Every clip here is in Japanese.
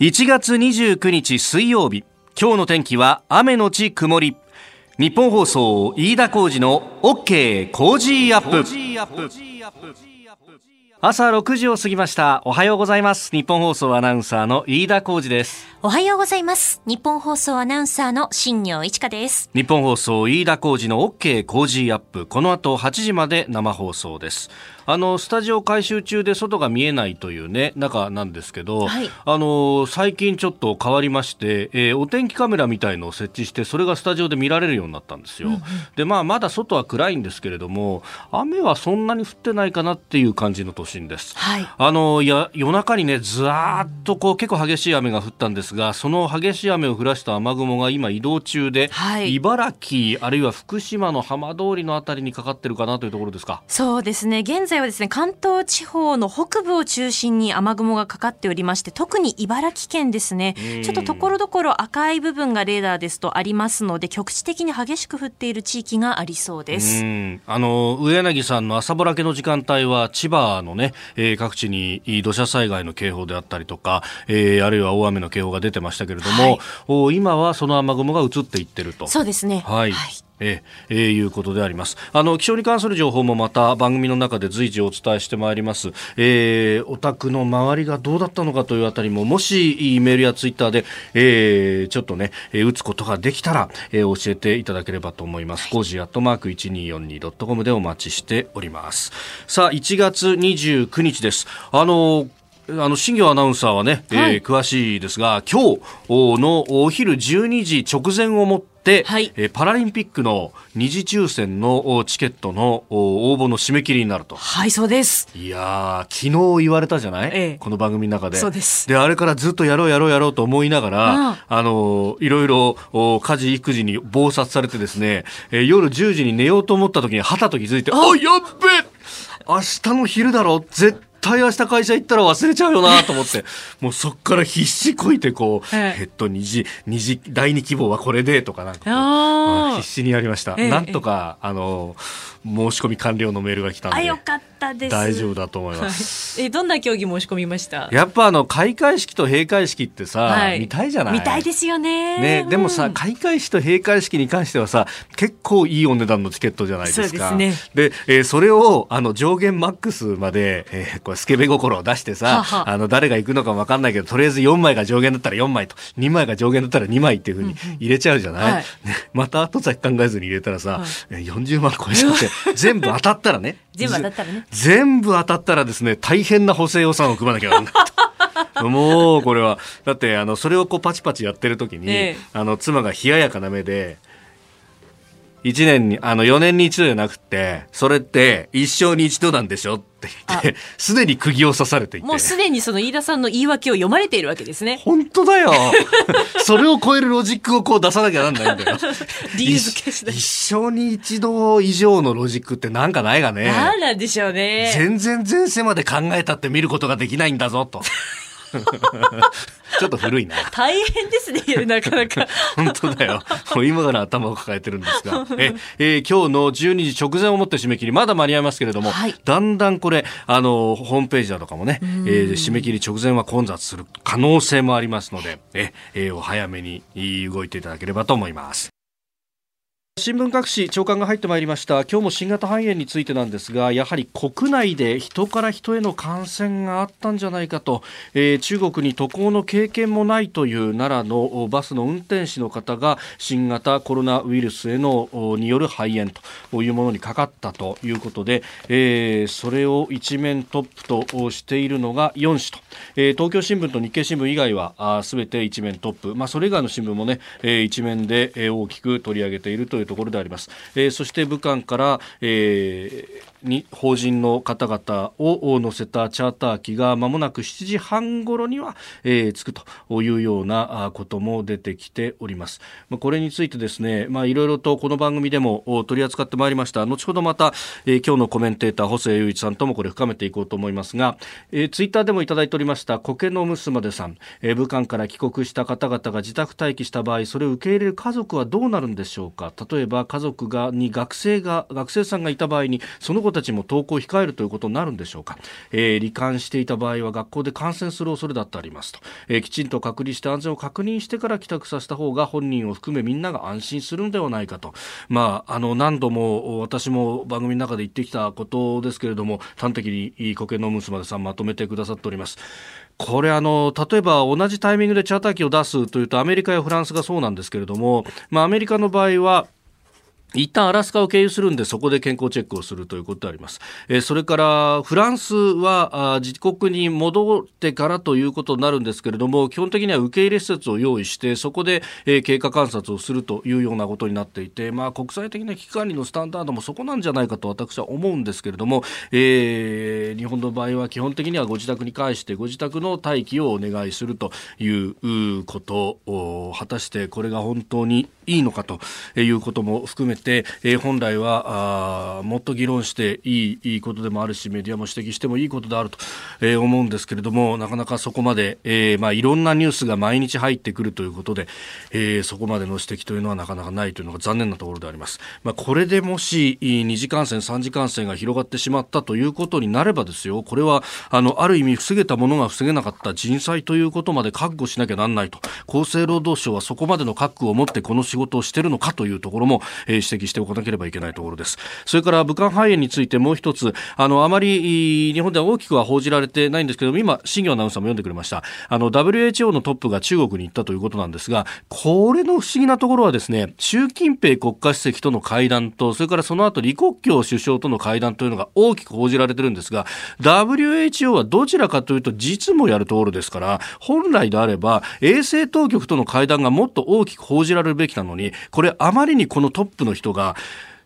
1月29日水曜日。今日の天気は雨のち曇り。日本放送飯田浩二の OK コージーアップ。朝6時を過ぎました。おはようございます。ニッポン放送アナウンサーの飯田浩司です。おはようございます。ニッポン放送アナウンサーの新行市佳です。ニッポン放送飯田浩司の OK Cozy up。この後8時まで生放送です。あのスタジオ改修中で外が見えないというね中なんですけど、はい、あの最近ちょっと変わりまして、えー、お天気カメラみたいのを設置してそれがスタジオで見られるようになったんですよ、うんうん、でまあまだ外は暗いんですけれども雨はそんなに降ってないかなっていう感じの都心です、はい、あのや夜中にねずーっとこう結構激しい雨が降ったんですがその激しい雨を降らした雨雲が今移動中で、はい、茨城あるいは福島の浜通りのあたりにかかってるかなというところですか？そうですね。現在在はですね、関東地方の北部を中心に雨雲がかかっておりまして、特に茨城県ですね、ちょっとところどころ赤い部分がレーダーですとありますので、局地的に激しく降っている地域がありそうです。あの、上柳さんの朝ぼらけの時間帯は、千葉のね、えー、各地に土砂災害の警報であったりとか、えー、あるいは大雨の警報が出てましたけれども、はい、今はその雨雲が移っていってると。そうですね。はい、はいええー、いうことであります。あの気象に関する情報もまた番組の中で随時お伝えしてまいります、えー、お宅の周りがどうだったのかというあたりももしメールやツイッターで、えー、ちょっとね、えー、打つことができたら、えー、教えていただければと思います。5時アットマーク 1242.com でお待ちしております。さあ1月29日です。あのあの新業アナウンサーはね、はい、えー、詳しいですが今日のお昼12時直前をもって、はい、えパラリンピックの二次抽選のチケットの応募の締め切りになると。はい、そうです。いや昨日言われたじゃない、ええ、この番組の中で。そうです。で、あれからずっとやろうやろうやろうと思いながら、あの、いろいろ家事育児に忙殺されてですね、えー、夜10時に寝ようと思った時にはたと気づいて、あ、やっべ明日の昼だろ？絶対明日会社行ったら忘れちゃうよなと思って、もうそっから必死こいてこう、えっと、二次、二次、第二希望はこれでとかなんか必死にやりました。なんとか、あの、申し込み完了のメールが来たんで。あ、よかったです。大丈夫だと思います。え、どんな競技申し込みました？やっぱあの、開会式と閉会式ってさ、はい、見たいじゃない？見たいですよね。ね、でもさ、開会式と閉会式に関してはさ、結構いいお値段のチケットじゃないですか。そうですね。で、えー、それを、あの、上限マックスまで、えー、これ、スケベ心を出してさ、ははあの、誰が行くのかもわかんないけど、とりあえず4枚が上限だったら4枚と、2枚が上限だったら2枚っていうふうに入れちゃうじゃない、うんうんはい、ね、また後先考えずに入れたらさ、はい、40万超えちゃって、全部当たったらね。全部当たったらね。全部当たったらですね、大変な補正予算を組まなきゃならない。もう、これは。だって、あの、それをこうパチパチやってる時に、ええ、あの、妻が冷ややかな目で、1年に、あの、4年に一度じゃなくて、それって一生に一度なんでしょって言って、すでに釘を刺されていて。もうすでにその飯田さんの言い訳を読まれているわけですね。本当だよ。それを超えるロジックをこう出さなきゃなんないんだよ。理由付けし一生に一度以上のロジックってなんかないがね。なんなんでしょうね。全然前世まで考えたって見ることができないんだぞ、と。ちょっと古いな。大変ですね、なかなか。本当だよ。もう今から頭を抱えてるんですが。え、えー、今日の12時直前をもって締め切り、まだ間に合いますけれども、はい、だんだんこれ、あの、ホームページだとかもね、えー、締め切り直前は混雑する可能性もありますので、え、えー、お早めに動いていただければと思います。新聞各紙長官が入ってまいりました。今日も新型肺炎についてなんですがやはり国内で人から人への感染があったんじゃないかと、えー、中国に渡航の経験もないという奈良のバスの運転手の方が新型コロナウイルスへのによる肺炎というものにかかったということで、えー、それを一面トップとしているのが4紙と、えー、東京新聞と日経新聞以外はすべて一面トップ、まあ、それ以外の新聞もね、えー、一面で大きく取り上げているというところであります。えー、そして武漢から、えー、に法人の方々を乗せたチャーター機がまもなく7時半ごろには、えー、着くというようなことも出てきております。まこれについてですね、いろいろとこの番組でも取り扱ってまいりました。後ほどまた、えー、今日のコメンテーター、細谷雄一さんともこれ深めていこうと思いますが、えー、ツイッターでもいただいておりました苔の娘でさん、えー、武漢から帰国した方々が自宅待機した場合、それを受け入れる家族はどうなるんでしょうか。例えば家族がに学生が学生さんがいた場合にその子たちも登校を控えるということになるんでしょうか、えー、罹患していた場合は学校で感染する恐れだってありますと、えー、きちんと隔離して安全を確認してから帰宅させた方が本人を含めみんなが安心するのではないかと、まあ、あの何度も私も番組の中で言ってきたことですけれども端的に苔の娘さんまとめてくださっております。これあの、例えば同じタイミングでチャーター機を出すというとアメリカやフランスがそうなんですけれども、まあ、アメリカの場合は一旦アラスカを経由するんでそこで健康チェックをするということであります。えー、それからフランスは自国に戻ってからということになるんですけれども基本的には受け入れ施設を用意してそこで、えー、経過観察をするというようなことになっていて、まあ、国際的な危機管理のスタンダードもそこなんじゃないかと私は思うんですけれども、えー、日本の場合は基本的にはご自宅に返してご自宅の待機をお願いするということを果たしてこれが本当にいいのかということも含めて、えー、本来はあもっと議論していいいいことでもあるしメディアも指摘してもいいことであると、えー、思うんですけれどもなかなかそこまで、えーまあ、いろんなニュースが毎日入ってくるということで、えー、そこまでの指摘というのはなかなかないというのが残念なところであります。まあ、これでもし2次感染3次感染が広がってしまったということになればですよこれはあのある意味防げたものが防げなかった人災ということまで覚悟しなきゃなんないと厚生労働省はそこまでの覚悟を持ってこの仕事をしてるのかというところも、えー、指摘しておかなければいけないところです。それから武漢肺炎についてもう一つ、あの、あまり日本では大きくは報じられてないんですけども、今、新業アナウンサーも読んでくれました。あの、WHO のトップが中国に行ったということなんですが、これの不思議なところはですね、習近平国家主席との会談と、それからその後李克強首相との会談というのが大きく報じられてるんですが、WHO はどちらかというと実務やるところですから、本来であれば衛生当局との会談がもっと大きく報じられるべきなのに、これあまりにこのトップの人が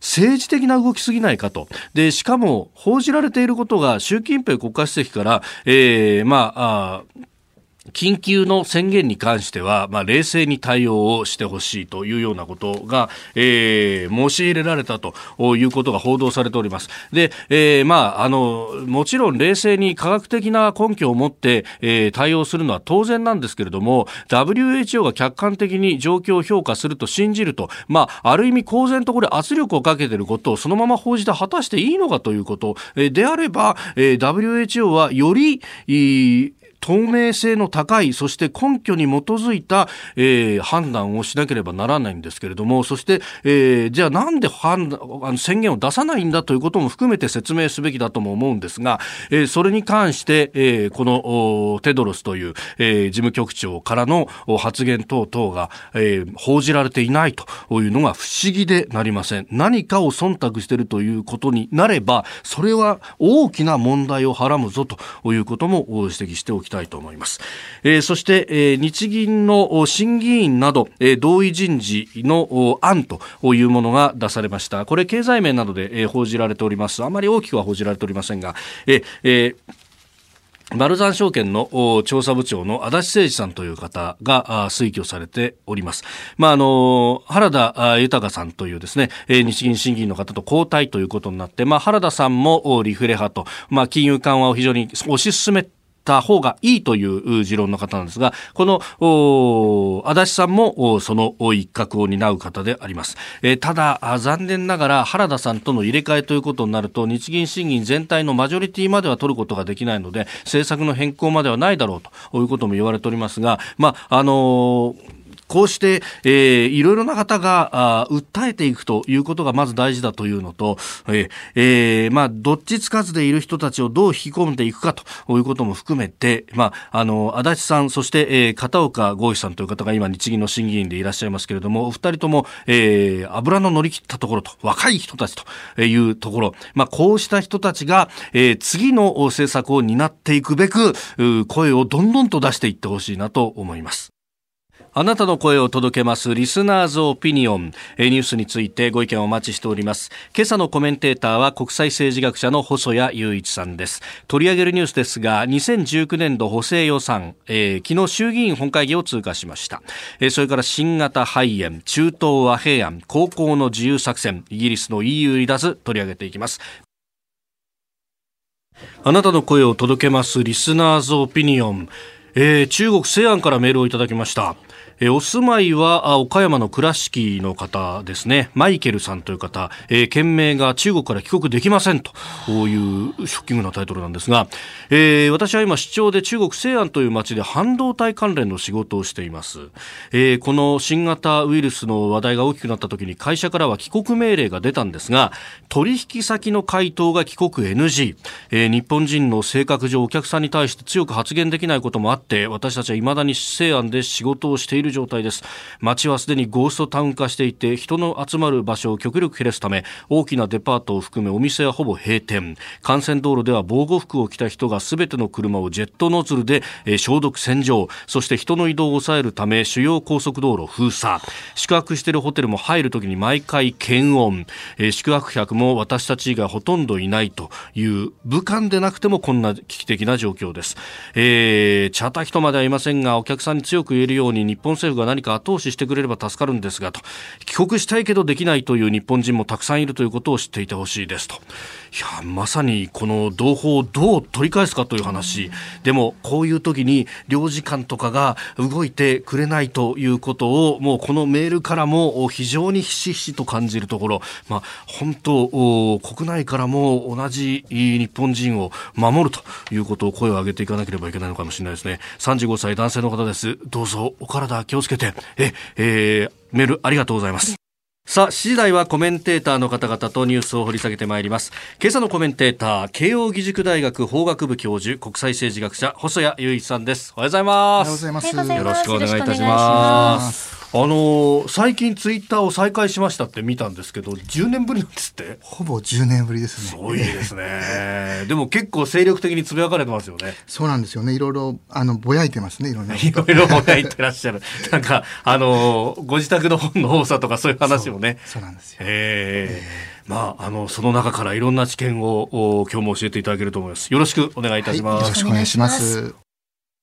政治的な動きすぎないかと。で、しかも報じられていることが習近平国家主席から、えー、まあ、あ緊急の宣言に関しては、まあ、冷静に対応をしてほしいというようなことが、えー、申し入れられたということが報道されております。で、えー、まあ、あの、もちろん冷静に科学的な根拠を持って、えー、対応するのは当然なんですけれども、WHO が客観的に状況を評価すると信じると、まあ、ある意味公然とこれ圧力をかけていることをそのまま報じて果たしていいのかということ、えであれば、え WHO はより、透明性の高いそして根拠に基づいた、えー、判断をしなければならないんですけれどもそして、えー、じゃあなんで判断あの宣言を出さないんだということも含めて説明すべきだとも思うんですが、えー、それに関して、えー、このテドロスという、えー、事務局長からの発言等々が、えー、報じられていないというのが不思議でなりません。何かを忖度しているということになればそれは大きな問題をはらむぞということも指摘しておきたいと思います。えー、そして、えー、日銀の審議員など、えー、同意人事の案というものが出されました。これ経済面などで、えー、報じられております。あまり大きくは報じられておりませんが、えーえーマルザン証券の調査部長の足立誠二さんという方が推挙されております。まあ、あの、原田豊さんというですね、日銀審議員の方と交代ということになって、まあ、原田さんもリフレ派と、まあ、金融緩和を非常に推し進めた方がいいという持論の方なんですが、この、足立さんもその一角を担う方であります。えー、ただ、残念ながら原田さんとの入れ替えということになると、日銀審議全体のマジョリティまでは取ることができないので、政策の変更まではないだろうということも言われておりますが、まあ、あのーこうして、えー、いろいろな方があ訴えていくということがまず大事だというのと、えーえー、まあ、どっちつかずでいる人たちをどう引き込んでいくかということも含めて、まあ、あの、足立さん、そして、えー、片岡剛志さんという方が今日銀の審議員でいらっしゃいますけれども、お二人とも、えー、油の乗り切ったところと、若い人たちというところ、まあ、こうした人たちが、えー、次の政策を担っていくべく、声をどんどんと出していってほしいなと思います。あなたの声を届けますリスナーズオピニオン。ニュースについてご意見をお待ちしております。今朝のコメンテーターは国際政治学者の細谷雄一さんです。取り上げるニュースですが2019年度補正予算、えー、昨日衆議院本会議を通過しました、えー、それから新型肺炎中東和平案高校の自由作戦イギリスの EU 離脱取り上げていきます。あなたの声を届けますリスナーズオピニオン。えー、中国西安からメールをいただきました。えお住まいは岡山の倉敷の方ですね。マイケルさんという方、えー、件名が中国から帰国できませんと。いうショッキングなタイトルなんですが、えー、私は今市長で中国西安という町で半導体関連の仕事をしています、えー、この新型ウイルスの話題が大きくなった時に会社からは帰国命令が出たんですが取引先の回答が帰国 NG、え、日本人の性格上お客さんに対して強く発言できないこともあって私たちは未だに西安で仕事をしているる状態です。街はすでにゴーストタウン化していて人の集まる場所を極力減らすため大きなデパートを含めお店はほぼ閉店。幹線道路では防護服を着た人がすべての車をジェットノズルで消毒洗浄。そして人の移動を抑えるため主要高速道路封鎖。宿泊しているホテルも入るときに毎回検温。宿泊客も私たち以外ほとんどいないという武漢でなくてもこんな危機的な状況です、えー、チャーター人まではいませんがお客さんに強く言えるように日本政府が何か後押ししてくれれば助かるんですがと。帰国したいけどできないという日本人もたくさんいるということを知っていてほしいですと。いやまさにこの同胞をどう取り返すかという話。でもこういう時に領事館とかが動いてくれないということをもうこのメールからも非常にひしひしと感じるところ、まあ、本当国内からも同じ日本人を守るということを声を上げていかなければいけないのかもしれないですね。35歳男性の方です。どうぞお体気をつけてえ、えー、メールありがとうございますさあ、7時台はコメンテーターの方々とニュースを掘り下げてまいります。今朝のコメンテーター、慶應義塾大学法学部教授、国際政治学者、細谷雄一さんです。おはようございます。おはようございます。よろしくお願いいたします。あの最近ツイッターを再開しましたって見たんですけど10年ぶりなんですって？ほぼ10年ぶりですね。すごいですね。でも結構精力的につぶやかれてますよね。そうなんですよね。いろいろあのぼやいてますねいろんないろいろぼやいてらっしゃる。なんかあのご自宅の本の多さとかそういう話もね。そうなんですよ。ええー、まあ、あの、その中からいろんな知見を今日も教えていただけると思います。よろしくお願いいたします。はい、よろしくお願いします。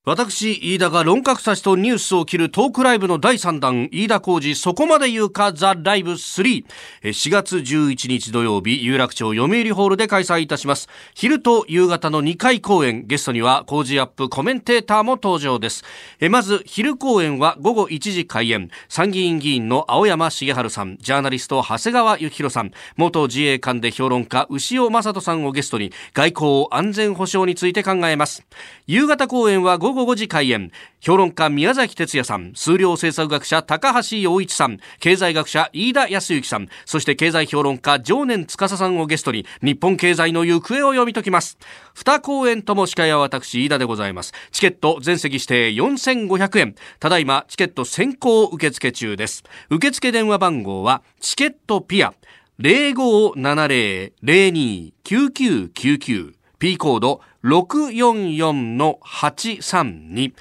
私、飯田が論客たちとニュースを切るトークライブの第3弾、飯田浩二そこまで言うかザ・ライブ3。4月11日土曜日、有楽町読売ホールで開催いたします。昼と夕方の2回公演、ゲストには工事アップコメンテーターも登場です。まず、昼公演は午後1時開演。参議院議員の青山茂春さん、ジャーナリスト長谷川幸宏さん、元自衛官で評論家牛尾正人さんをゲストに、外交安全保障について考えます。夕方公演は午後午5時開演。評論家宮崎哲也さん数量政策学者高橋洋一さん経済学者飯田康之さんそして経済評論家常年司さんをゲストに日本経済の行方を読み解きます。2公演とも司会は私飯田でございます。チケット全席指定4500円。ただいまチケット先行受付中です。受付電話番号はチケットピア。0570-02-9999 P コード644-832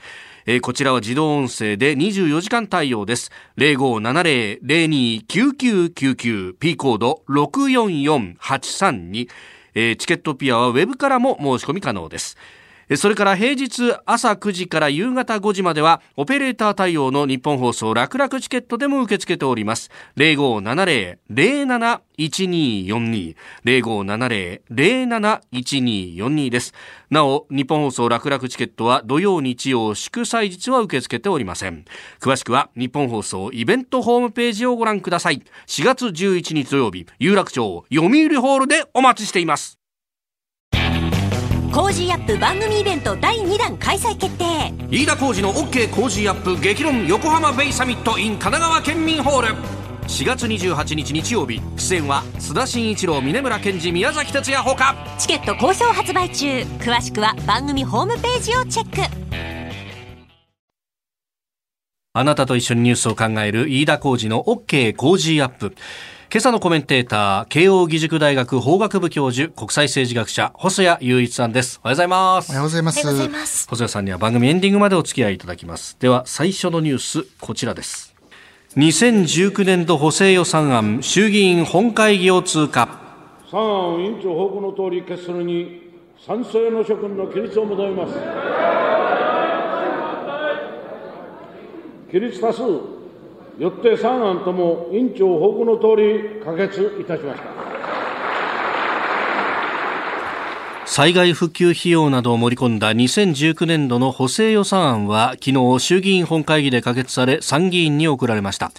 えー、こちらは自動音声で24時間対応です。0570-02-9999 P コード644-832、えー、チケットピアはウェブからも申し込み可能です。それから平日朝9時から夕方5時まではオペレーター対応の日本放送楽々チケットでも受け付けております。0570-071242 0570-071242です。なお、日本放送楽々チケットは土曜日曜祝祭日は受け付けておりません。詳しくは日本放送イベントホームページをご覧ください。4月11日土曜日、有楽町読売ホールでお待ちしています。Cozy up 番組イベント第2弾開催決定。飯田浩司の OK コージーアップ激論横浜ベイサミット in 神奈川県民ホール。4月28日日曜日。出演は須田慎一郎峯村健司宮崎哲弥ほか。チケット好評発売中。詳しくは番組ホームページをチェック。あなたと一緒にニュースを考える飯田浩司の OK コージーアップ今朝のコメンテーター、慶應義塾大学法学部教授、国際政治学者、細谷雄一さんです。おはようございます。おはようございます。細谷さんには番組エンディングまでお付き合いいただきます。では、最初のニュース、こちらです。2019年度補正予算案、衆議院本会議を通過。参案委員長報告の通り決するに、賛成の諸君の起立を求めます。起立多数よって3案とも委員長報告の通り可決いたしました。災害復旧費用などを盛り込んだ2019年度の補正予算案は昨日衆議院本会議で可決され参議院に送られました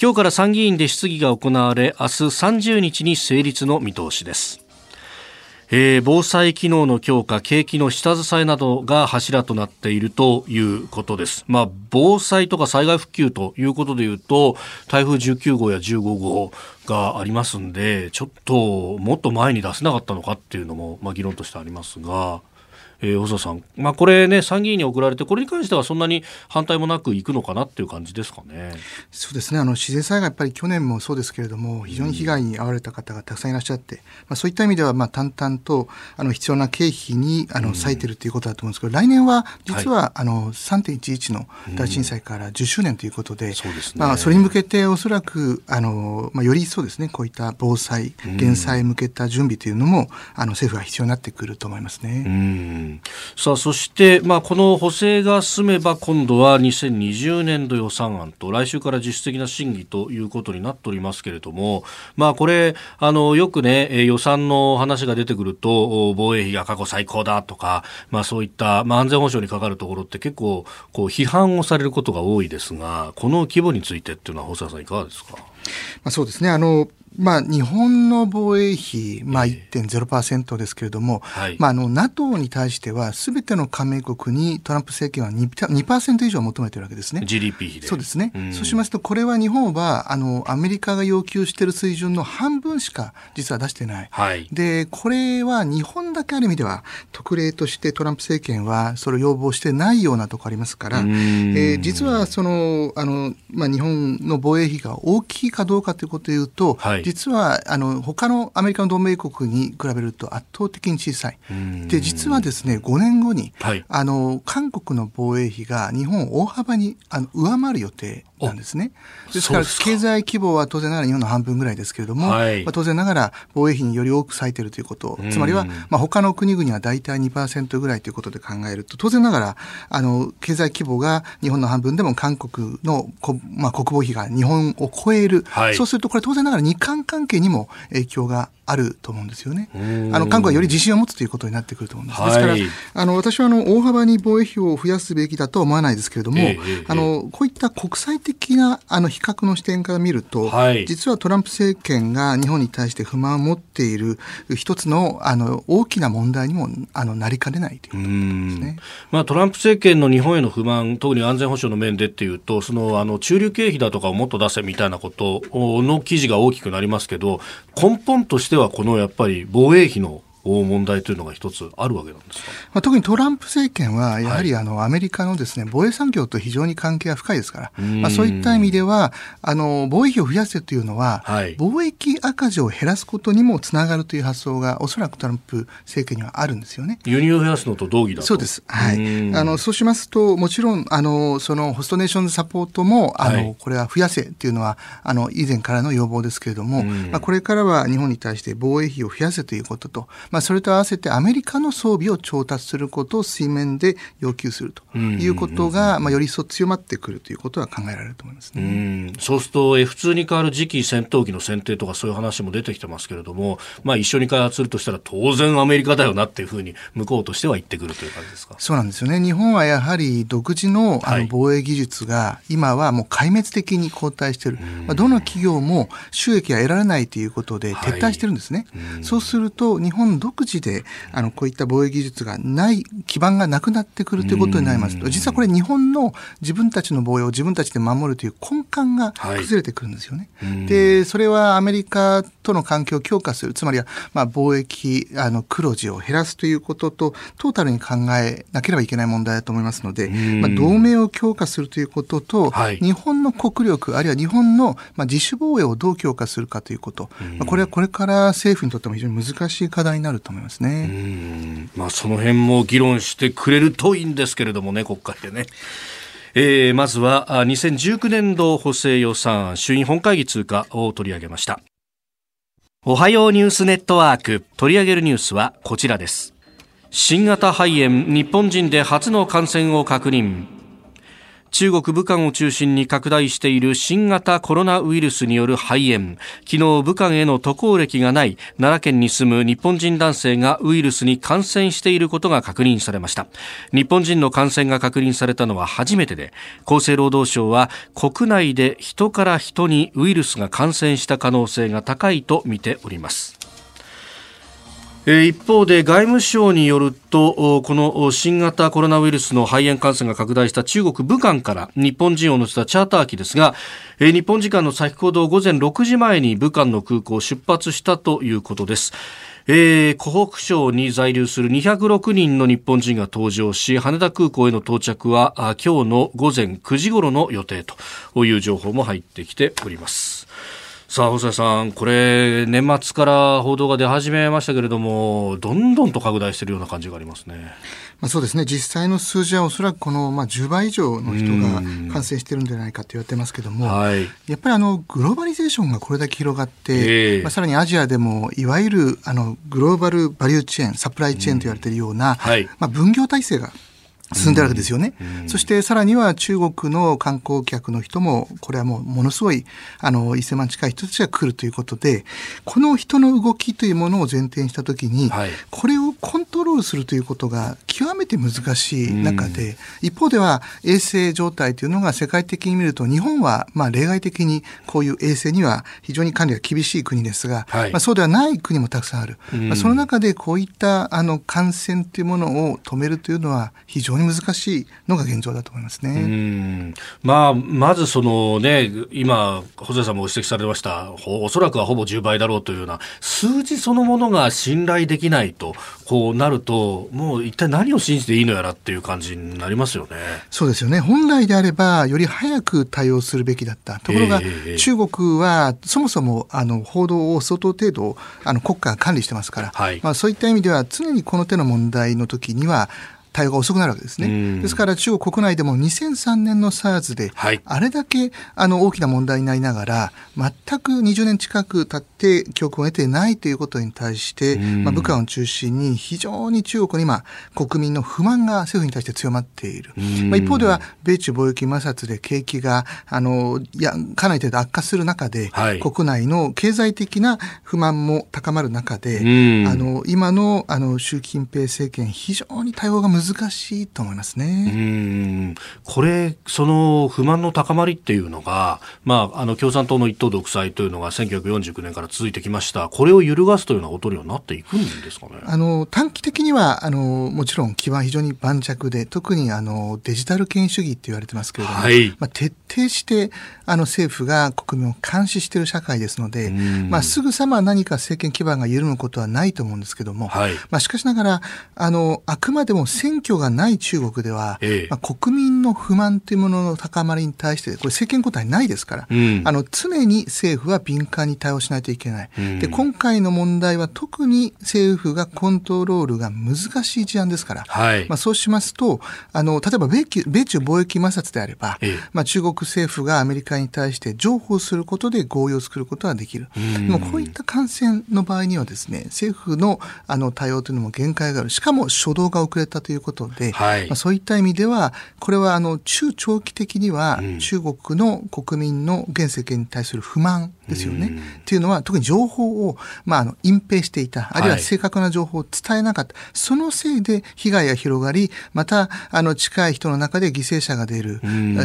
今日から参議院で質疑が行われ明日30日に成立の見通しですえー、防災機能の強化、景気の下支えなどが柱となっているということです。まあ、防災とか災害復旧ということでいうと、台風19号や15号がありますんで、ちょっともっと前に出せなかったのかっていうのも、まあ、議論としてありますが、えー、細田さん、まあ、これね、参議院に送られて、これに関してはそんなに反対もなくいくのかなっていう感じですかね。そうですね。あの、自然災害、やっぱり去年もそうですけれども、非常に被害に遭われた方がたくさんいらっしゃって、うん、まあ、そういった意味では、まあ、淡々と、あの、必要な経費に、あの、割いてるということだと思うんですけど、来年は、実は、はい、あの、3.11の大震災から10周年ということで、うん、そうですね。まあ、それに向けて、おそらく、あの、まあ、よりそうですね、こういった防災、減災向けた準備というのも、あの、政府が必要になってくると思いますね。うん。さあ、そして、まあ、この補正が進めば今度は2020年度予算案と来週から実質的な審議ということになっておりますけれども、まあ、これあのよくね予算の話が出てくると防衛費が過去最高だとか、まあ、そういった、まあ、安全保障にかかるところって結構こう批判をされることが多いですがこの規模についてっていうのは細田さんいかがですか？まあ、そうですね。あのまあ、日本の防衛費、まあ、1.0%ですけれども、はい、まあ、あの、NATO に対しては、すべての加盟国にトランプ政権は 2%, 2以上求めてるわけですね。GDP 比で。そうですね。うん、そうしますと、これは日本は、あの、アメリカが要求している水準の半分しか実は出してない。はい、で、これは日本だけある意味では、特例としてトランプ政権はそれを要望してないようなところありますから、えー、実はその、あの、まあ、日本の防衛費が大きいかどうかということでいうと、はい実はあの他のアメリカの同盟国に比べると圧倒的に小さい。で実はですね5年後に、はい、あの韓国の防衛費が日本を大幅にあの上回る予定なんですね。ですから経済規模は当然ながら日本の半分ぐらいですけれども、はい、まあ、当然ながら防衛費により多く割いているということ、つまりは、まあ、他の国々は大体2%ぐらいということで考えると、当然ながらあの経済規模が日本の半分でも韓国のこ、まあ、国防費が日本を超える、はい、そうするとこれ当然ながら日韓関係にも影響があると思うんですよね。あの韓国はより自信を持つということになってくると思うんです。ですから、あの私はあの大幅に防衛費を増やすべきだとは思わないですけれども、えー、あのこういった国際的なあの比較の視点から見ると、はい、実はトランプ政権が日本に対して不満を持っている一つのあの大きな問題にもあのなりかねないということですね。まあトランプ政権の日本への不満、特に安全保障の面でっていうと、そのあの中流経費だとかをもっと出せみたいなことの記事が大きくなりますけど、根本としてはこのやっぱり防衛費の問題というのが一つあるわけなんですか、まあ、特にトランプ政権は、やはりあの、アメリカのですね、防衛産業と非常に関係が深いですから、まあ、そういった意味では、あの、防衛費を増やせというのは、はい、貿易赤字を減らすことにもつながるという発想が、おそらくトランプ政権にはあるんですよね。輸入を増やすのと同義だそうです。はい。あの、そうしますと、もちろん、あの、そのホストネーションサポートも、あの、はい、これは増やせっていうのは、あの、以前からの要望ですけれども、まあ、これからは日本に対して防衛費を増やせということと、まあ、それと合わせてアメリカの装備を調達することを水面で要求するということが、まあ、より一層強まってくるということは考えられると思いますね。うそうすると F2 に代わる次期戦闘機の選定とかそういう話も出てきてますけれども、まあ、一緒に開発するとしたら当然アメリカだよなっていうふうに向こうとしては言ってくるという感じですか？そうなんですよね。日本はやはり独自のあの防衛技術が今はもう壊滅的に後退している。まあ、どの企業も収益が得られないということで撤退してるんですね。はい、そうすると日本独自であのこういった防衛技術がない基盤がなくなってくるということになりますと実はこれ日本の自分たちの防衛を自分たちで守るという根幹が崩れてくるんですよね。はい、でそれはアメリカとの関係を強化するつまりはまあ貿易あの黒字を減らすということとトータルに考えなければいけない問題だと思いますので、まあ、同盟を強化するということと、はい、日本の国力あるいは日本のまあ自主防衛をどう強化するかということ、まあ、これはこれから政府にとっても非常に難しい課題になると思いますね。まあ、その辺も議論してくれるといいんですけれどもね、国会でね。えー、まずは2019年度補正予算衆院本会議通過を取り上げました。おはようニュースネットワーク。取り上げるニュースはこちらです。新型肺炎日本人で初の感染を確認。中国武漢を中心に拡大している新型コロナウイルスによる肺炎。昨日武漢への渡航歴がない奈良県に住む日本人男性がウイルスに感染していることが確認されました。日本人の感染が確認されたのは初めてで厚生労働省は国内で人から人にウイルスが感染した可能性が高いと見ております。一方で外務省によるとこの新型コロナウイルスの肺炎感染が拡大した中国武漢から日本人を乗せたチャーター機ですが日本時間の先ほど午前6時前に武漢の空港を出発したということです。えー、湖北省に在留する206人の日本人が搭乗し羽田空港への到着は今日の午前9時頃の予定という情報も入ってきております。さあ、細谷さん、これ、年末から報道が出始めましたけれども、どんどんと拡大しているような感じがありますね。まあ、そうですね、実際の数字はおそらくこの、まあ、10倍以上の人が感染しているんじゃないかと言われてますけれども、はい、やっぱりあのグローバリゼーションがこれだけ広がって、えー、まあ、さらにアジアでも、いわゆるあのグローバルバリューチェーン、サプライチェーンと言われているような、はい、まあ、分業体制が進んでるわけですよね、うん、そしてさらには中国の観光客の人もこれはもうものすごいあの1000万近い人たちが来るということでこの人の動きというものを前提にしたときに、はい、これをコントロールするということが極めて難しい中で、うん、一方では衛生状態というのが世界的に見ると日本はまあ例外的にこういう衛生には非常に管理が厳しい国ですが、はい、まあ、そうではない国もたくさんある、うん、まあ、その中でこういったあの感染というものを止めるというのは非常に難しいのが現状だと思いますね。まあ、まずそのね、今、細谷さんもご指摘されました、おそらくはほぼ10倍だろうというような、数字そのものが信頼できないと、こうなると、もう一体何を信じていいのやらっていう感じになりますよね。そうですよね。本来であれば、より早く対応するべきだった。ところが、えー、中国はそもそもあの報道を相当程度あの国家が管理してますから、はい、まあ、そういった意味では常にこの手の問題の時には対応が遅くなるわけですね。ですから中国国内でも2003年の SARS で、あれだけあの大きな問題になりながら、全く20年近く経って教訓を得てないということに対して、まあ、武漢を中心に非常に中国に今、国民の不満が政府に対して強まっている。まあ、一方では、米中貿易摩擦で景気が、あの、いや、かなり程度悪化する中で、はい、国内の経済的な不満も高まる中で、あの、今の、あの、習近平政権、非常に対応が難難しいと思いますね。うん。これ、その不満の高まりっていうのが、まあ、あの共産党の一党独裁というのが1949年から続いてきました、これを揺るがすというようなことにはなっていくんですかね？あの短期的にはあのもちろん基盤非常に盤石で、特にあのデジタル権威主義って言われてますけれども、はい、まあ、徹底してあの政府が国民を監視している社会ですので、まあ、すぐさま何か政権基盤が緩むことはないと思うんですけども、はい、まあ、しかしながらあのあくまでも選選挙がない中国では、ええ、まあ、国民の不満というものの高まりに対して、これ政権交代ないですから、うん、あの常に政府は敏感に対応しないといけない、うん、で。今回の問題は特に政府がコントロールが難しい事案ですから、はい、まあ、そうしますと、あの例えば米米中貿易摩擦であれば、え、まあ、中国政府がアメリカに対して譲歩することで合意を作ることができる。うん、でもこういった感染の場合にはですね、政府のあの対応というのも限界がある。しかも初動が遅れたということで、はい、まあ、そういった意味では、これはあの中長期的には中国の国民の現政権に対する不満ですよね。っていうのは、特に情報を、まあ、あの隠蔽していた、あるいは正確な情報を伝えなかった、はい、そのせいで被害が広がり、またあの近い人の中で犠牲者が出る、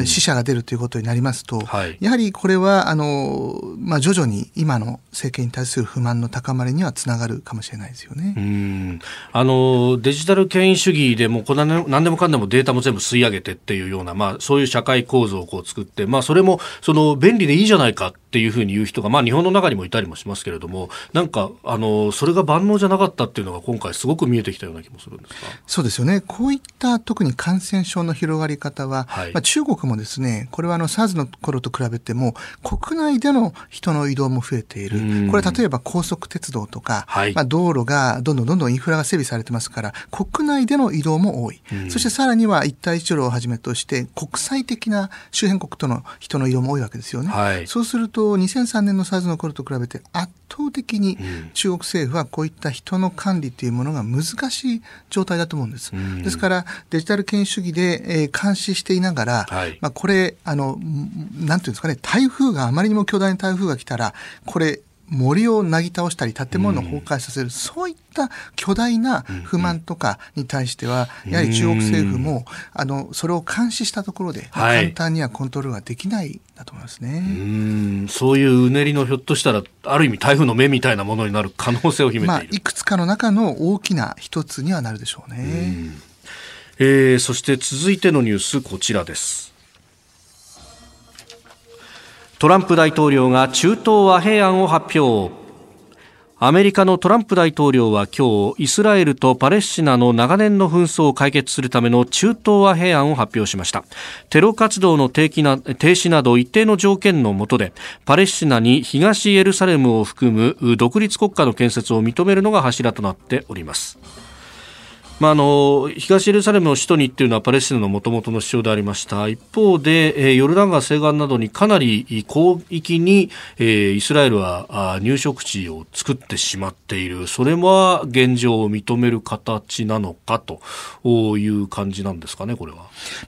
死者が出るということになりますと、はい、やはりこれはあの、まあ、徐々に今の政権に対する不満の高まりにはつながるかもしれないですよね。あのデジタル権威主義でもこ何でもかんでもデータも全部吸い上げてっていうような、まあ、そういう社会構造をこう作って、まあ、それもその便利でいいじゃないかっていうふうに言う人が、まあ、日本の中にもいたりもしますけれども、なんか、あの、それが万能じゃなかったっていうのが今回すごく見えてきたような気もするんですかそうですよね。こういった特に感染症の広がり方は、はい、まあ、中国もですね、これはあの SARS の頃と比べても、国内での人の移動も増えている。これ例えば高速鉄道とか、はい、まあ、道路がどんどんどんどんインフラが整備されてますから、国内での移動も多い。そしてさらには一帯一路をはじめとして、国際的な周辺国との人の移動も多いわけですよね。はい、そうすると、2003年のサイズの頃と比べて圧倒的に中国政府はこういった人の管理というものが難しい状態だと思うんです。ですからデジタル権威主義で、えー、監視していながら、はい、まあ、これあのなんていうんですかね台風があまりにも巨大な台風が来たらこれ森をなぎ倒したり建物を崩壊させる、うん、そういった巨大な不満とかに対しては、うん、やはり中国政府も、あのそれを監視したところで、はい、簡単にはコントロールができないだと思いますね。うん。そういううねりのひょっとしたらある意味台風の目みたいなものになる可能性を秘めている、まあ、いくつかの中の大きな一つにはなるでしょうね。うえー、そして続いてのニュースこちらです。トランプ大統領が中東和平案を発表。アメリカのトランプ大統領は今日イスラエルとパレスチナの長年の紛争を解決するための中東和平案を発表しました。テロ活動の停止など一定の条件の下でパレスチナに東エルサレムを含む独立国家の建設を認めるのが柱となっております。まあ、あの東エルサレムを首都にっていうのはパレスチナのもともとの主張でありました。一方で、えー、ヨルダン川西岸などにかなり広域に、えー、イスラエルは入植地を作ってしまっている。それは現状を認める形なのかという感じなんですかねこれは。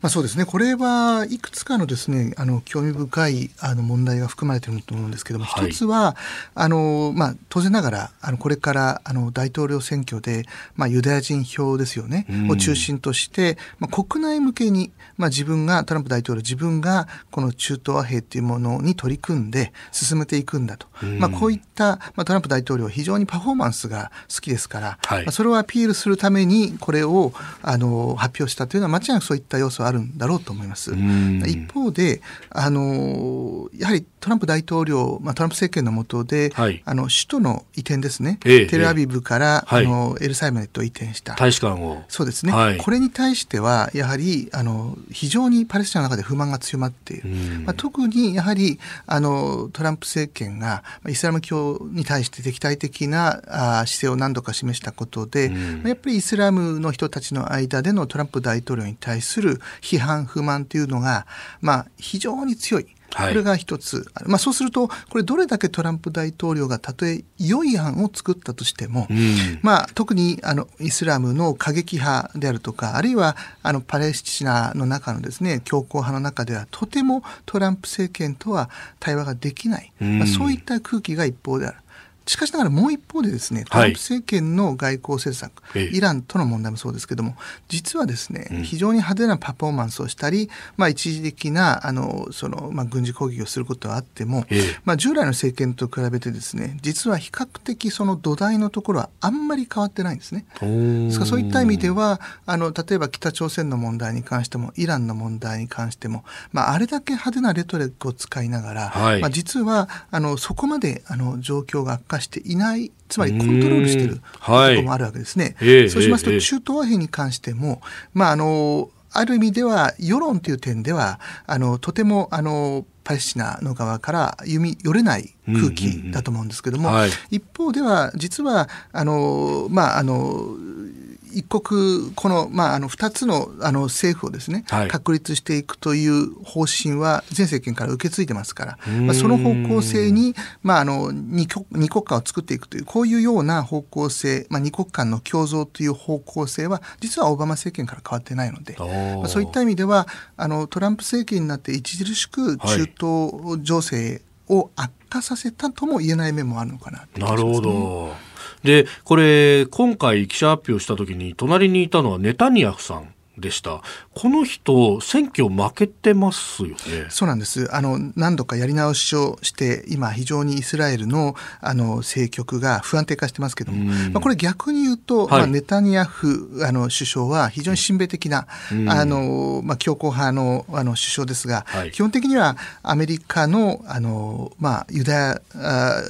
まあ、そうですね。これはいくつかのですねあの興味深いあの問題が含まれていると思うんですけども、はい、一つはあの、まあ、当然ながらあのこれからあの大統領選挙で、まあ、ユダヤ人票ですよね、を中心として、まあ、国内向けに、まあ、自分がトランプ大統領自分がこの中東和平というものに取り組んで進めていくんだと、まあ、こういった、まあ、トランプ大統領は非常にパフォーマンスが好きですから、はい、まあ、それをアピールするためにこれをあの発表したというのは間違いなくそういった要素はあるんだろうと思います。一方であのやはりトランプ大統領、まあ、トランプ政権の下で、はい、あの首都の移転ですね、ええ、テルアビブから、え、あのエルサレムへと移転した。大使館を。そうですね、はい、これに対してはやはりあの非常にパレスチナの中で不満が強まっている、まあ、特にやはりあのトランプ政権がイスラム教に対して敵対的なあ姿勢を何度か示したことで、やっぱりイスラムの人たちの間でのトランプ大統領に対する批判不満というのが、まあ、非常に強い。これが一つ、はい、まあ、そうするとこれどれだけトランプ大統領がたとえ良い案を作ったとしても、うん、まあ、特にあのイスラムの過激派であるとかあるいはあのパレスチナの中のですね強硬派の中ではとてもトランプ政権とは対話ができない、うん、まあ、そういった空気が一方である。しかしながらもう一方でですねトランプ政権の外交政策、はい、イランとの問題もそうですけども実はですね、うん、非常に派手なパフォーマンスをしたり、まあ、一時的なあのその、まあ、軍事攻撃をすることはあっても、まあ、従来の政権と比べてですね実は比較的その土台のところはあんまり変わってないんですね。ですからそういった意味ではあの例えば北朝鮮の問題に関してもイランの問題に関しても、まあ、あれだけ派手なレトリックを使いながら、はい、まあ、実はあのそこまであの状況が悪化していないつまりコントロールしているところもあるわけですね。はい、そうしますと、中東和平に関しても、まあ、あのある意味では世論という点ではあのとてもあのパレスチナの側から読み寄れない空気だと思うんですけども、一方では実はあのまああの一国この,、まあ、あの2つのあの政府をですね、はい、確立していくという方針は前政権から受け継いでますから、まあ、その方向性に、まあ、あの 2, 国2国家を作っていくというこういうような方向性、まあ、2国間の共存という方向性は実はオバマ政権から変わってないので、まあ、そういった意味ではあのトランプ政権になって著しく中東情勢を悪化させたとも言えない面もあるのかな、ね、なるほど。で、これ、今回記者発表した時に、隣にいたのはネタニヤフさん。でした。この人、選挙負けてますよね。そうなんです。あの、何度かやり直しをして、今非常にイスラエルの、あの、政局が不安定化してますけども、まあ、これ逆に言うと、はい、まあ、ネタニヤフ、あの、首相は非常に親米的な、あの、まあ、強硬派の、あの、首相ですが、はい、基本的にはアメリカの、あの、まあ、ユダヤ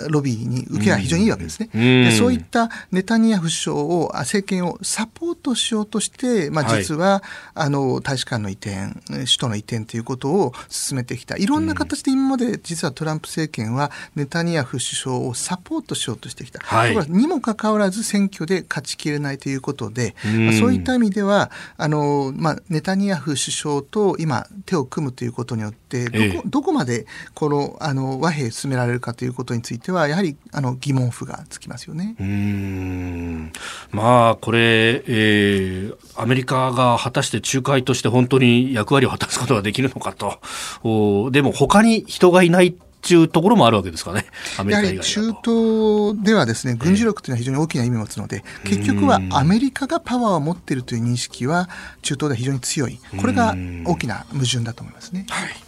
ロビーに受けは非常にいいわけですね。でそういったネタニヤフ首相を、政権をサポートしようとして、まあ、実は、はいあのの大使館の移転首都の移転ということを進めてきた。いろんな形で今まで実はトランプ政権はネタニヤフ首相をサポートしようとしてきた、はい、にもかかわらず選挙で勝ちきれないということで、まあ、そういった意味ではあの、まあ、ネタニヤフ首相と今手を組むということによってどこええ、どこまでこのあの和平進められるかということについてはやはりあの疑問符がつきますよね。うん。まあこれ、えー、アメリカが果たして仲介として本当に役割を果たすことができるのかと。おでも他に人がいないっていうところもあるわけですかね、アメリカやはり中東ではですね、軍事力というのは非常に大きな意味を持つので、結局はアメリカがパワーを持っているという認識は、中東では非常に強い、これが大きな矛盾だと思いますね。はい。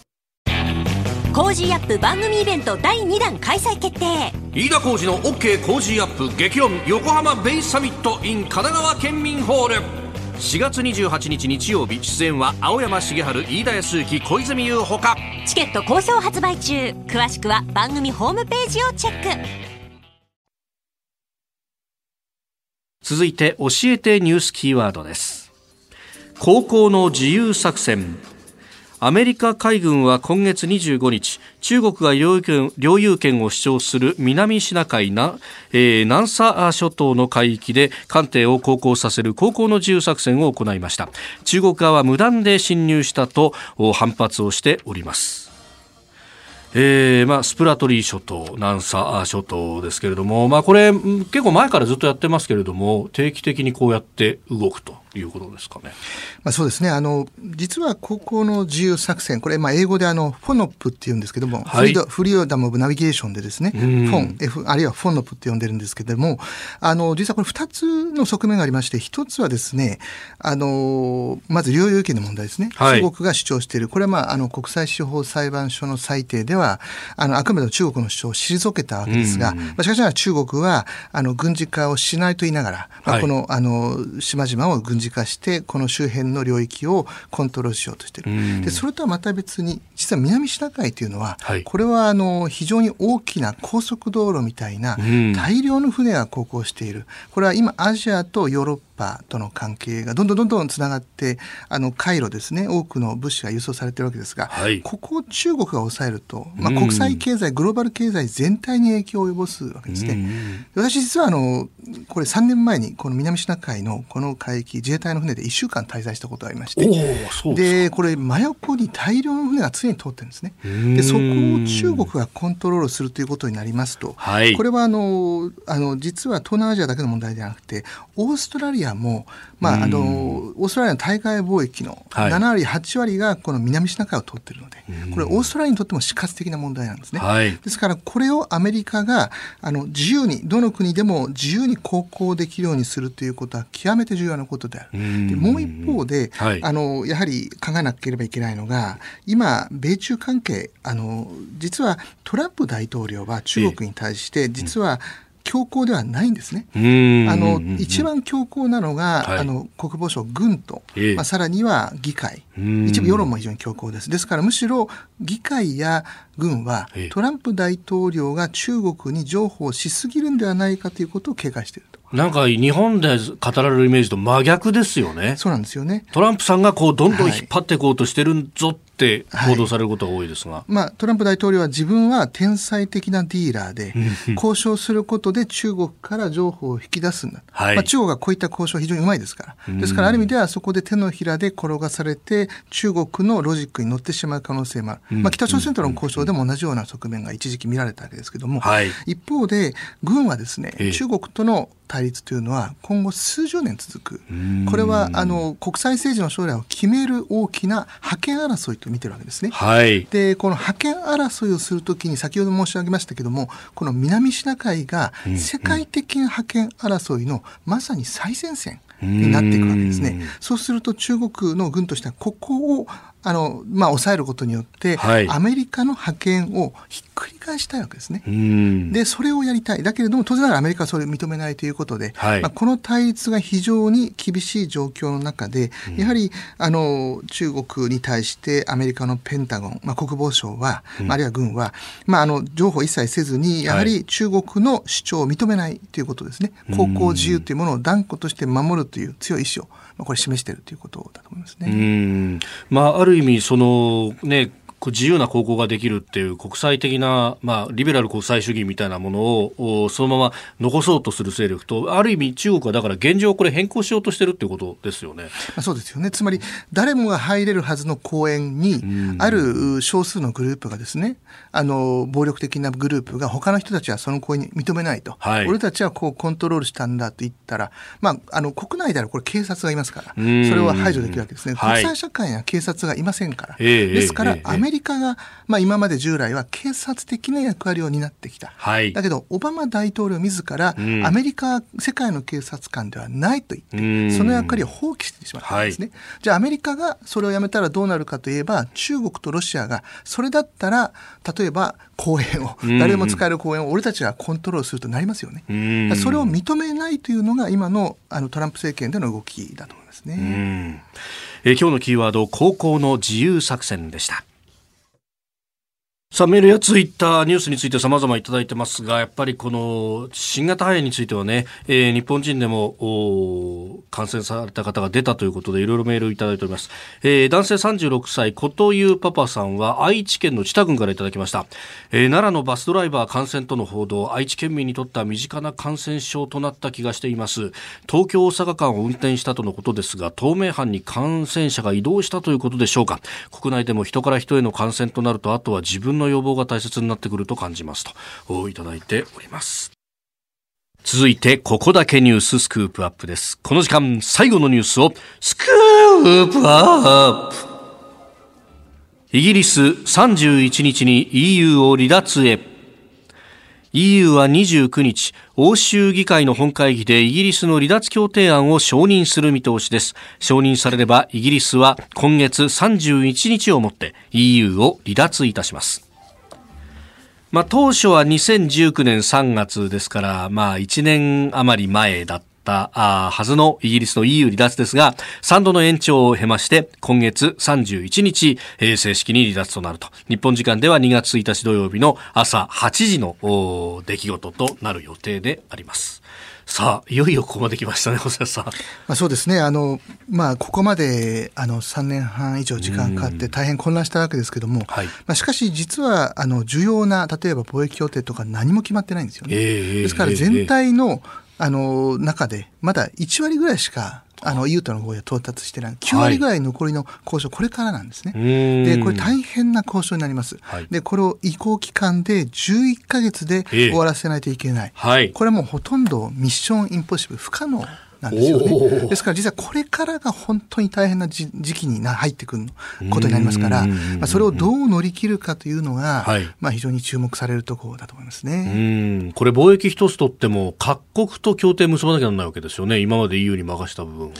Cozy up 番組イベント第2弾開催決定。飯田浩司の OK コージーアップ激論横浜ベイサミット in 神奈川県民ホール4月28日日曜日出演は青山繁晴飯田泰之小泉悠ほか。チケット好評発売中。詳しくは番組ホームページをチェック。続いて教えてニュースキーワードです。高校の自由作戦アメリカ海軍は今月25日中国が領有権領有権を主張する南シナ海な、えー、南沙諸島の海域で艦艇を航行させる航行の自由作戦を行いました。中国側は無断で侵入したと反発をしております。えーまあ、スプラトリー諸島、南沙諸島ですけれども、まあ、これ、結構前からずっとやってますけれども、定期的にこうやって動くと。いうことですかね。まあ、そうですね。あの、実は高校の自由作戦、これ、まあ、英語であの、フォノップっていうんですけども、はい、フリーダム・オブ・ナビゲーションでですね、フォン、F、あるいはフォノップって呼んでるんですけれども、あの、実はこれ二つの側面がありまして、一つはですね、あの、まず領有権の問題ですね。はい、中国が主張している、これはまあ、あの、国際司法裁判所の裁定では、あの、あくまでも中国の主張を退けたわけですが、まあ、しかしながら中国は、あの、軍事化をしないと言いながら、まあ、この、はい、あの、島々を軍事化して、この周辺の領域をコントロールしようとしている。で、それとはまた別に、実は南シナ海というのは、はい、これは、あの、非常に大きな高速道路みたいな、大量の船が航行している。これは今、アジアとヨーロッパパとの関係がどんどんどんどんつながってあの回路ですね。多くの物資が輸送されてるわけですが、はい、ここを中国が抑えると、まあ、国際経済グローバル経済全体に影響を及ぼすわけですね。私実はあのこれ3年前にこの南シナ海のこの海域自衛隊の船で1週間滞在したことがありましてでこれ真横に大量の船が常に通ってるんですね。でそこを中国がコントロールするということになりますと、はい、これはあのあの実は東南アジアだけの問題ではなくてオーストラリアも、まあ、あのオーストラリアの対外貿易の7割、8割がこの南シナ海を通っているので、これオーストラリアにとっても死活的な問題なんですね。はい、ですからこれをアメリカがあの自由にどの国でも自由に航行できるようにするということは極めて重要なことである。でもう一方で、はい、あのやはり考えなければいけないのが今米中関係あの実はトランプ大統領は中国に対して実は、うん強硬ではないんですね。あの一番強硬なのが、はい、あの国防省、軍と、えまあ、さらには議会、一部世論も非常に強硬です。ですからむしろ議会や軍は、トランプ大統領が中国に譲歩しすぎるんではないかということを警戒していると。なんか日本で語られるイメージと真逆ですよね。そうなんですよね。トランプさんがこうどんどん引っ張っていこうとしてるぞって報道されることが多いですが、はい、まあ、トランプ大統領は自分は天才的なディーラーで交渉することで中国から情報を引き出すんだ、はい、まあ、中国がこういった交渉非常にうまいですから。ですからある意味ではそこで手のひらで転がされて中国のロジックに乗ってしまう可能性もある、まあ、北朝鮮との交渉でも同じような側面が一時期見られたわけですけども、はい、一方で軍はですね中国との対立というのは今後数十年続く。これはあの国際政治の将来を決める大きな覇権争いと見てるわけですね。はい、でこの覇権争いをするときに先ほど申し上げましたけどもこの南シナ海が世界的な覇権争いのまさに最前線になっていくわけですね。そうすると中国の軍としてはここをあの、まあ、抑えることによって、はい、アメリカの覇権をひっくり返したいわけですね。で、それをやりたい。だけれども、当然ながらアメリカはそれを認めないということで、はい、まあ、この対立が非常に厳しい状況の中で、やはり、あの、中国に対してアメリカのペンタゴン、まあ、国防省は、うん、あるいは軍は、まあ、あの、情報一切せずに、やはり中国の主張を認めないということですね。航行自由というものを断固として守るという強い意志をまあ、これ示しているということだと思いますね。うんまあ、ある意味その、ね、自由な航行ができるっていう国際的な、まあ、リベラル国際主義みたいなものをそのまま残そうとする勢力とある意味中国はだから現状これ変更しようとしてるっていうことですよね。そうですよね。つまり誰もが入れるはずの公園にある少数のグループがですねあの暴力的なグループが他の人たちはその公園に認めないと、はい、俺たちはこうコントロールしたんだと言ったら、まあ、あの国内であるこれ警察がいますからそれは排除できるわけですね。国際社会には警察がいませんから、ですから、アメリカが、まあ、今まで従来は警察的な役割を担ってきた、はい、だけどオバマ大統領自ら、うん、アメリカ世界の警察官ではないと言って、その役割を放棄してしまったんですね、はい、じゃあアメリカがそれをやめたらどうなるかといえば中国とロシアがそれだったら例えば公園を誰でも使える公園を俺たちがコントロールするとなりますよね、それを認めないというのが今のあのトランプ政権での動きだと思いますね。え今日のキーワード高校の自由作戦でしたさあメールやツイッターニュースについて様々いただいてますが、やっぱりこの新型肺炎についてはね、えー、日本人でも感染された方が出たということでいろいろメールいただいております。えー、男性36歳、ことゆうパパさんは愛知県の知多郡からいただきました。えー、奈良のバスドライバー感染との報道、愛知県民にとっては身近な感染症となった気がしています。東京大阪間を運転したとのことですが、東名阪に感染者が移動したということでしょうか。国内でも人から人への感染となると、あとは自分の予防が大切になってくると感じますといただいております続いてここだけニューススクープアップですこの時間最後のニュースをスクープアップイギリス31日に EU を離脱へ EU は29日、欧州議会の本会議でイギリスの離脱協定案を承認する見通しです。承認されればイギリスは今月31日をもって EU を離脱いたします。まあ、当初は2019年3月ですから、まあ、1年余り前だったはずのイギリスの EU 離脱ですが、3度の延長を経まして、今月31日、えー、正式に離脱となると。日本時間では2月1日土曜日の朝8時の出来事となる予定であります。さあ、いよいよここまで来ましたね、細谷さん。まあ、そうですね。あの、まあ、ここまで、あの、3年半以上時間かかって大変混乱したわけですけども、はい、まあ、しかし実は、あの、重要な、例えば貿易協定とか何も決まってないんですよね。えー、ですから全体の、あの、中で、まだ1割ぐらいしかあの、ユートの合意は到達してない。9割ぐらい残りの交渉、これからなんですね。で、これ大変な交渉になります。はい、で、これを移行期間で11か月で終わらせないといけない。えーはい、これもほとんどミッションインポッシブル、不可能なんですよね。ですから実はこれからが本当に大変な時期にな入ってくることになりますから、まあ、それをどう乗り切るかというのが、はい、まあ非常に注目されるところだと思いますね。これ貿易一つとっても各国と協定結ばなきゃならないわけですよね。今まで EU に任した部分を。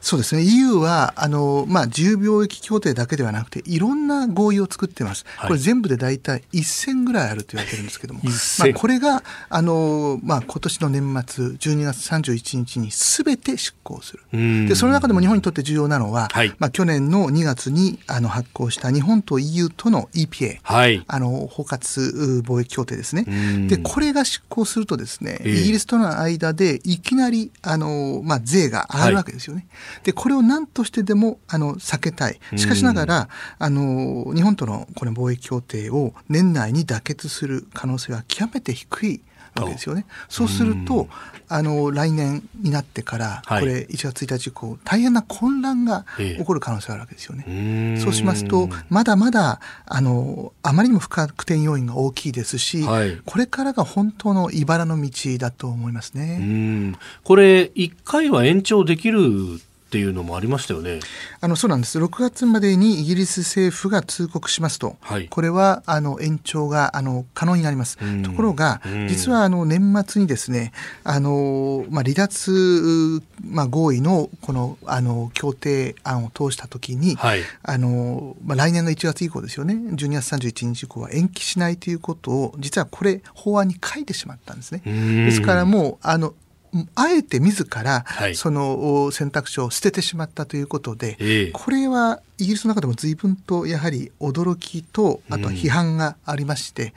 そうですね。EU は、あの、まあ、自由貿易協定だけではなくて、いろんな合意を作ってます。これ全部で大体1000ぐらいあると言われてるんですけども、まあ、これが、あの、まあ、今年の年末、12月31日に全て執行する。で、その中でも日本にとって重要なのは、はい、まあ、去年の2月にあの発行した日本と EU との EPA、はい、あの、包括貿易協定ですね。で、これが執行するとですね、イギリスとの間でいきなり、あの、まあ、税が上がるわけですよね。はいでこれを何としてでもあの避けたい。しかしながら、あの日本とのこの貿易協定を年内に妥結する可能性は極めて低いわけですよね。そうすると、あの来年になってから、これ1月1日以降大変な混乱が起こる可能性があるわけですよね。そうしますとまだまだあのあまりにも不確定要因が大きいですし、はい、これからが本当の茨の道だと思いますね。これ1回は延長できるっていうのもありましたよね。あのそうなんです。6月までにイギリス政府が通告しますと、はい、これはあの延長があの可能になります。ところが、実はあの年末にですね、あのまあ離脱まあ合意のこのあの協定案を通したときに、はい、あのまあ来年の1月以降ですよね、12月31日以降は延期しないということを実はこれ法案に書いてしまったんですね。ですからもうあのあえて自らその選択肢を捨ててしまったということで、はい、これはイギリスの中でも随分とやはり驚きとあとは批判がありまして、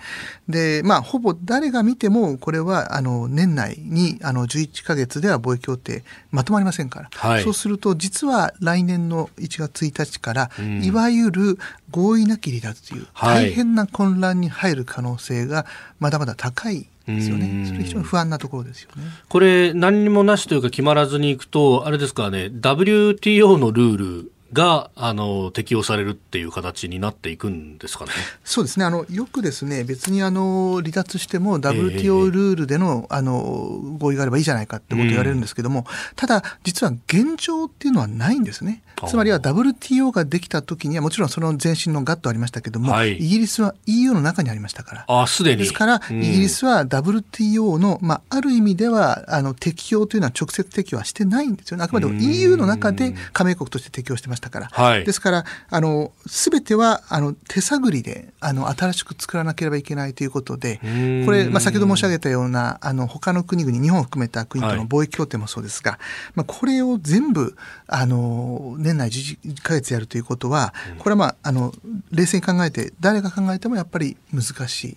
うん、でまあほぼ誰が見てもこれはあの年内にあの11か月では貿易協定まとまりませんから、はい、そうすると実は来年の1月1日から、うん、いわゆる合意なき離脱という大変な混乱に入る可能性がまだまだ高いですよね。それ非常に不安なところですよね。これ何にもなしというか決まらずにいくと、あれですかね、WTO のルールがあの適用されるっていう形になっていくんですかね。そうですね。あのよくですね、別にあの離脱しても WTO ルールでの、えー、あの合意があればいいじゃないかってことを言われるんですけども、うん、ただ実は現状っていうのはないんですね。つまりは WTO ができた時にはもちろんその前身のガットありましたけども、はい、イギリスは EU の中にありましたから。あ、すでに。ですから、うん、イギリスは WTO のまあある意味ではあの適用というのは直接適用はしてないんですよね。あくまでも EU の中で加盟国として適用してましたから。はい、ですから、あの、すべては、あの、手探りで、あの、新しく作らなければいけないということで、これ、まあ、先ほど申し上げたような、あの、他の国々、日本を含めた国との貿易協定もそうですが、はい、まあ、これを全部、あの、年内11ヶ月やるということは、これはまあ、あの、冷静に考えて、誰が考えてもやっぱり難しい。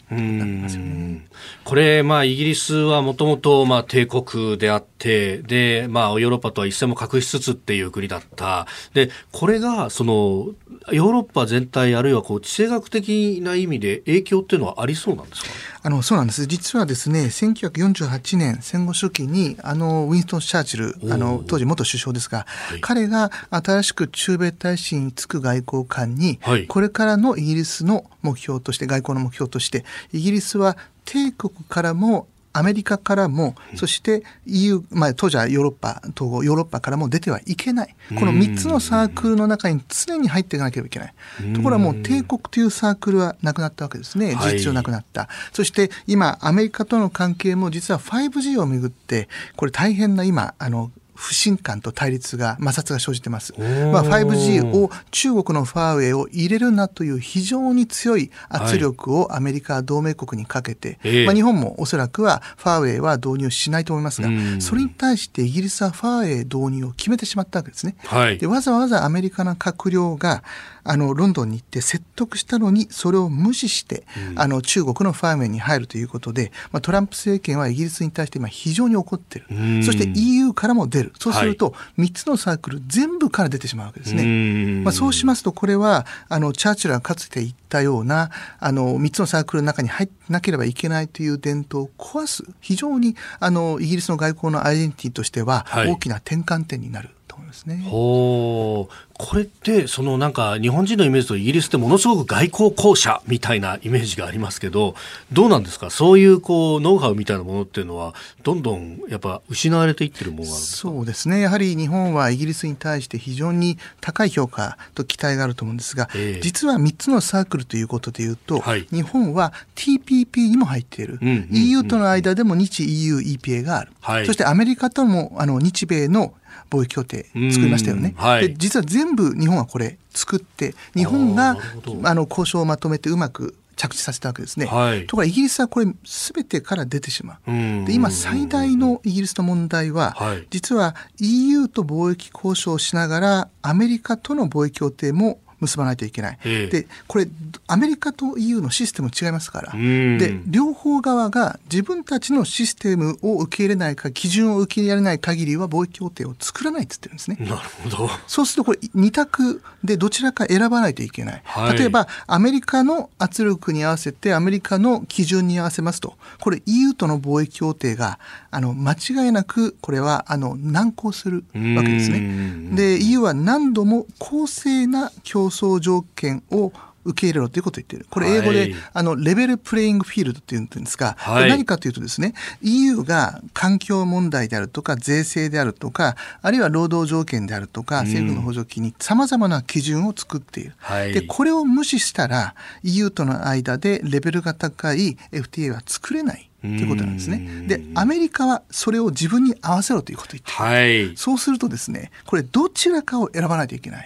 これ、まあ、イギリスはもともと、まあ、帝国であって、で、まあ、ヨーロッパとは一線も画しつつっていう国だった。で、これががそのヨーロッパ全体あるいはこう地政学的な意味で影響っていうのはありそうなんですか？あのそうなんです。実はですね1948年戦後初期にあのウィンストン・チャー。チルあの当時元首相ですが、はい、彼が新しく駐米大使に就く外交官に、はい、これからのイギリスの目標として外交の目標としてイギリスは帝国からもアメリカからも、そして EU、まあ、当時はヨーロッパ、統合、ヨーロッパからも出てはいけない。この3つのサークルの中に常に入っていかなければいけない。ところがもう帝国というサークルはなくなったわけですね。事実上なくなった。はい、そして今、アメリカとの関係も実は 5G をめぐって、これ大変な今、あの、不信感と対立が、摩擦が生じてます。まあ、5G を中国のファーウェイを入れるなという非常に強い圧力をアメリカ同盟国にかけて、はい、まあ、日本もおそらくはファーウェイは導入しないと思いますが、それに対してイギリスはファーウェイ導入を決めてしまったわけですね。はい、でわざわざアメリカの閣僚があのロンドンに行って説得したのにそれを無視して、うん、あの中国のファーウェイに入るということで、まあ、トランプ政権はイギリスに対して今非常に怒ってる、そして EU からも出る。そうすると3つのサークル全部から出てしまうわけですね。まあ、そうしますとこれはあのチャーチルがかつて言ったようなあの3つのサークルの中に入なければいけないという伝統を壊す非常にあのイギリスの外交のアイデンティティとしては大きな転換点になる。はいと思いますね。ほこれってそのなんか日本人のイメージとイギリスってものすごく外交公社みたいなイメージがありますけどどうなんですか？そういうこうノウハウみたいなものっていうのはどんどんやっぱ失われていってるものそうですね。やはり日本はイギリスに対して非常に高い評価と期待があると思うんですが、えー、実は3つのサークルということでいうと、はい、日本は TPP にも入っている、うんうんうん、EU との間でも日 EU EPA がある、はい、そしてアメリカともあの日米の貿易協定作りましたよね、はい、で実は全部日本はこれ作って日本があの交渉をまとめてうまく着地させたわけですね。はい、ところがイギリスはこれ全てから出てしまう。で今最大のイギリスの問題は、はい、実は EU と貿易交渉をしながらアメリカとの貿易協定も結ばないといけない。で、これ、アメリカと EU のシステム違いますから。で、両方側が自分たちのシステムを受け入れないか、基準を受け入れられない限りは貿易協定を作らないって言ってるんですね。なるほど。そうするとこれ、二択でどちらか選ばないといけない。はい、例えば、アメリカの圧力に合わせて、アメリカの基準に合わせますと、これ EU との貿易協定が、あの、間違いなく、これは、あの、難航するわけですね。で、EU は何度も公正な競争条件を受け入れろということを言っている。これ英語で、はい、あの、レベルプレイングフィールドっていうんですが、はい、何かというとですね、EU が環境問題であるとか、税制であるとか、あるいは労働条件であるとか、政府の補助金に様々な基準を作っている。はい、で、これを無視したら、EU との間でレベルが高い FTA は作れない。ということなんですね。で、アメリカはそれを自分に合わせろということを言ってはい、そうするとですね、これどちらかを選ばないといけない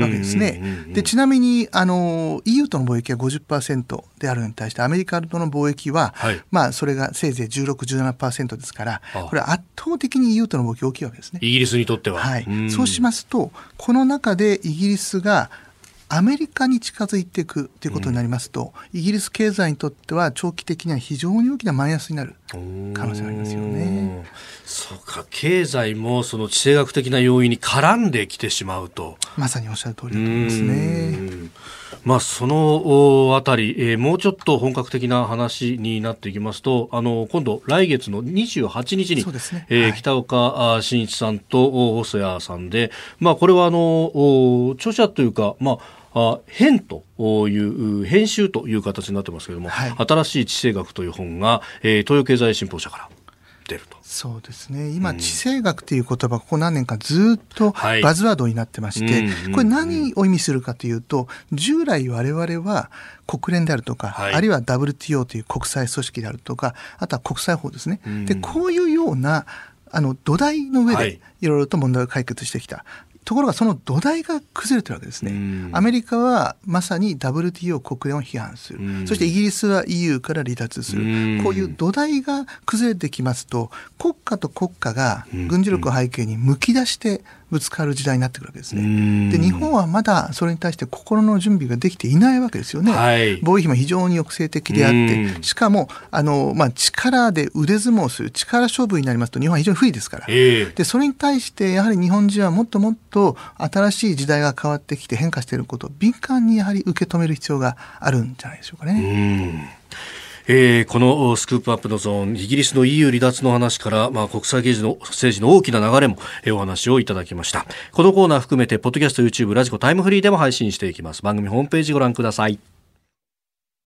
わけですね。で、ちなみに、あの、EU との貿易は50%であるのに対して、アメリカとの貿易は、はい、まあ、それがせいぜい16、17%ですから、これ圧倒的に EU との貿易大きいわけですね。イギリスにとっては。はい。そうしますと、この中でイギリスがアメリカに近づいていくということになりますと、うん、イギリス経済にとっては長期的には非常に大きなマイナスになる可能性がありますよね。そうか、経済もその地政学的な要因に絡んできてしまうと。まさにおっしゃる通りだと思いますね。まあ、そのあたり、えー、もうちょっと本格的な話になっていきますと、あの今度、来月の28日に、ねえーはい、北岡真一さんと細谷さんで、まあ、これはあの著者というか、まあ、あ編という編集という形になってますけれども、はい、新しい地政学という本が、えー、東洋経済新報社から出ると。そうですね。今、地政学という言葉ここ何年かずっとバズワードになってまして、はい、これ何を意味するかというと従来我々は国連であるとか、はい、あるいは WTO という国際組織であるとかあとは国際法ですね。でこういうようなあの土台の上でいろいろと問題を解決してきた。ところがその土台が崩れてるわけですね。アメリカはまさに WTO 国連を批判する。そしてイギリスは EU から離脱する。こういう土台が崩れてきますと、国家と国家が軍事力を背景にむき出してぶつかる時代になってくるわけですね。で日本はまだそれに対して心の準備ができていないわけですよね。はい、防衛費も非常に抑制的であってしかもあの、まあ、力で腕相撲する力勝負になりますと日本は非常に不利ですから、えー、でそれに対してやはり日本人はもっともっと新しい時代が変わってきて変化していることを敏感にやはり受け止める必要があるんじゃないでしょうかね。えー、このスクープアップのゾーン、イギリスの EU 離脱の話から、まあ、国際政治の政治の大きな流れも、え、お話をいただきました。このコーナー含めて、ポッドキャスト、YouTube、ラジコ、タイムフリーでも配信していきます。番組ホームページご覧ください。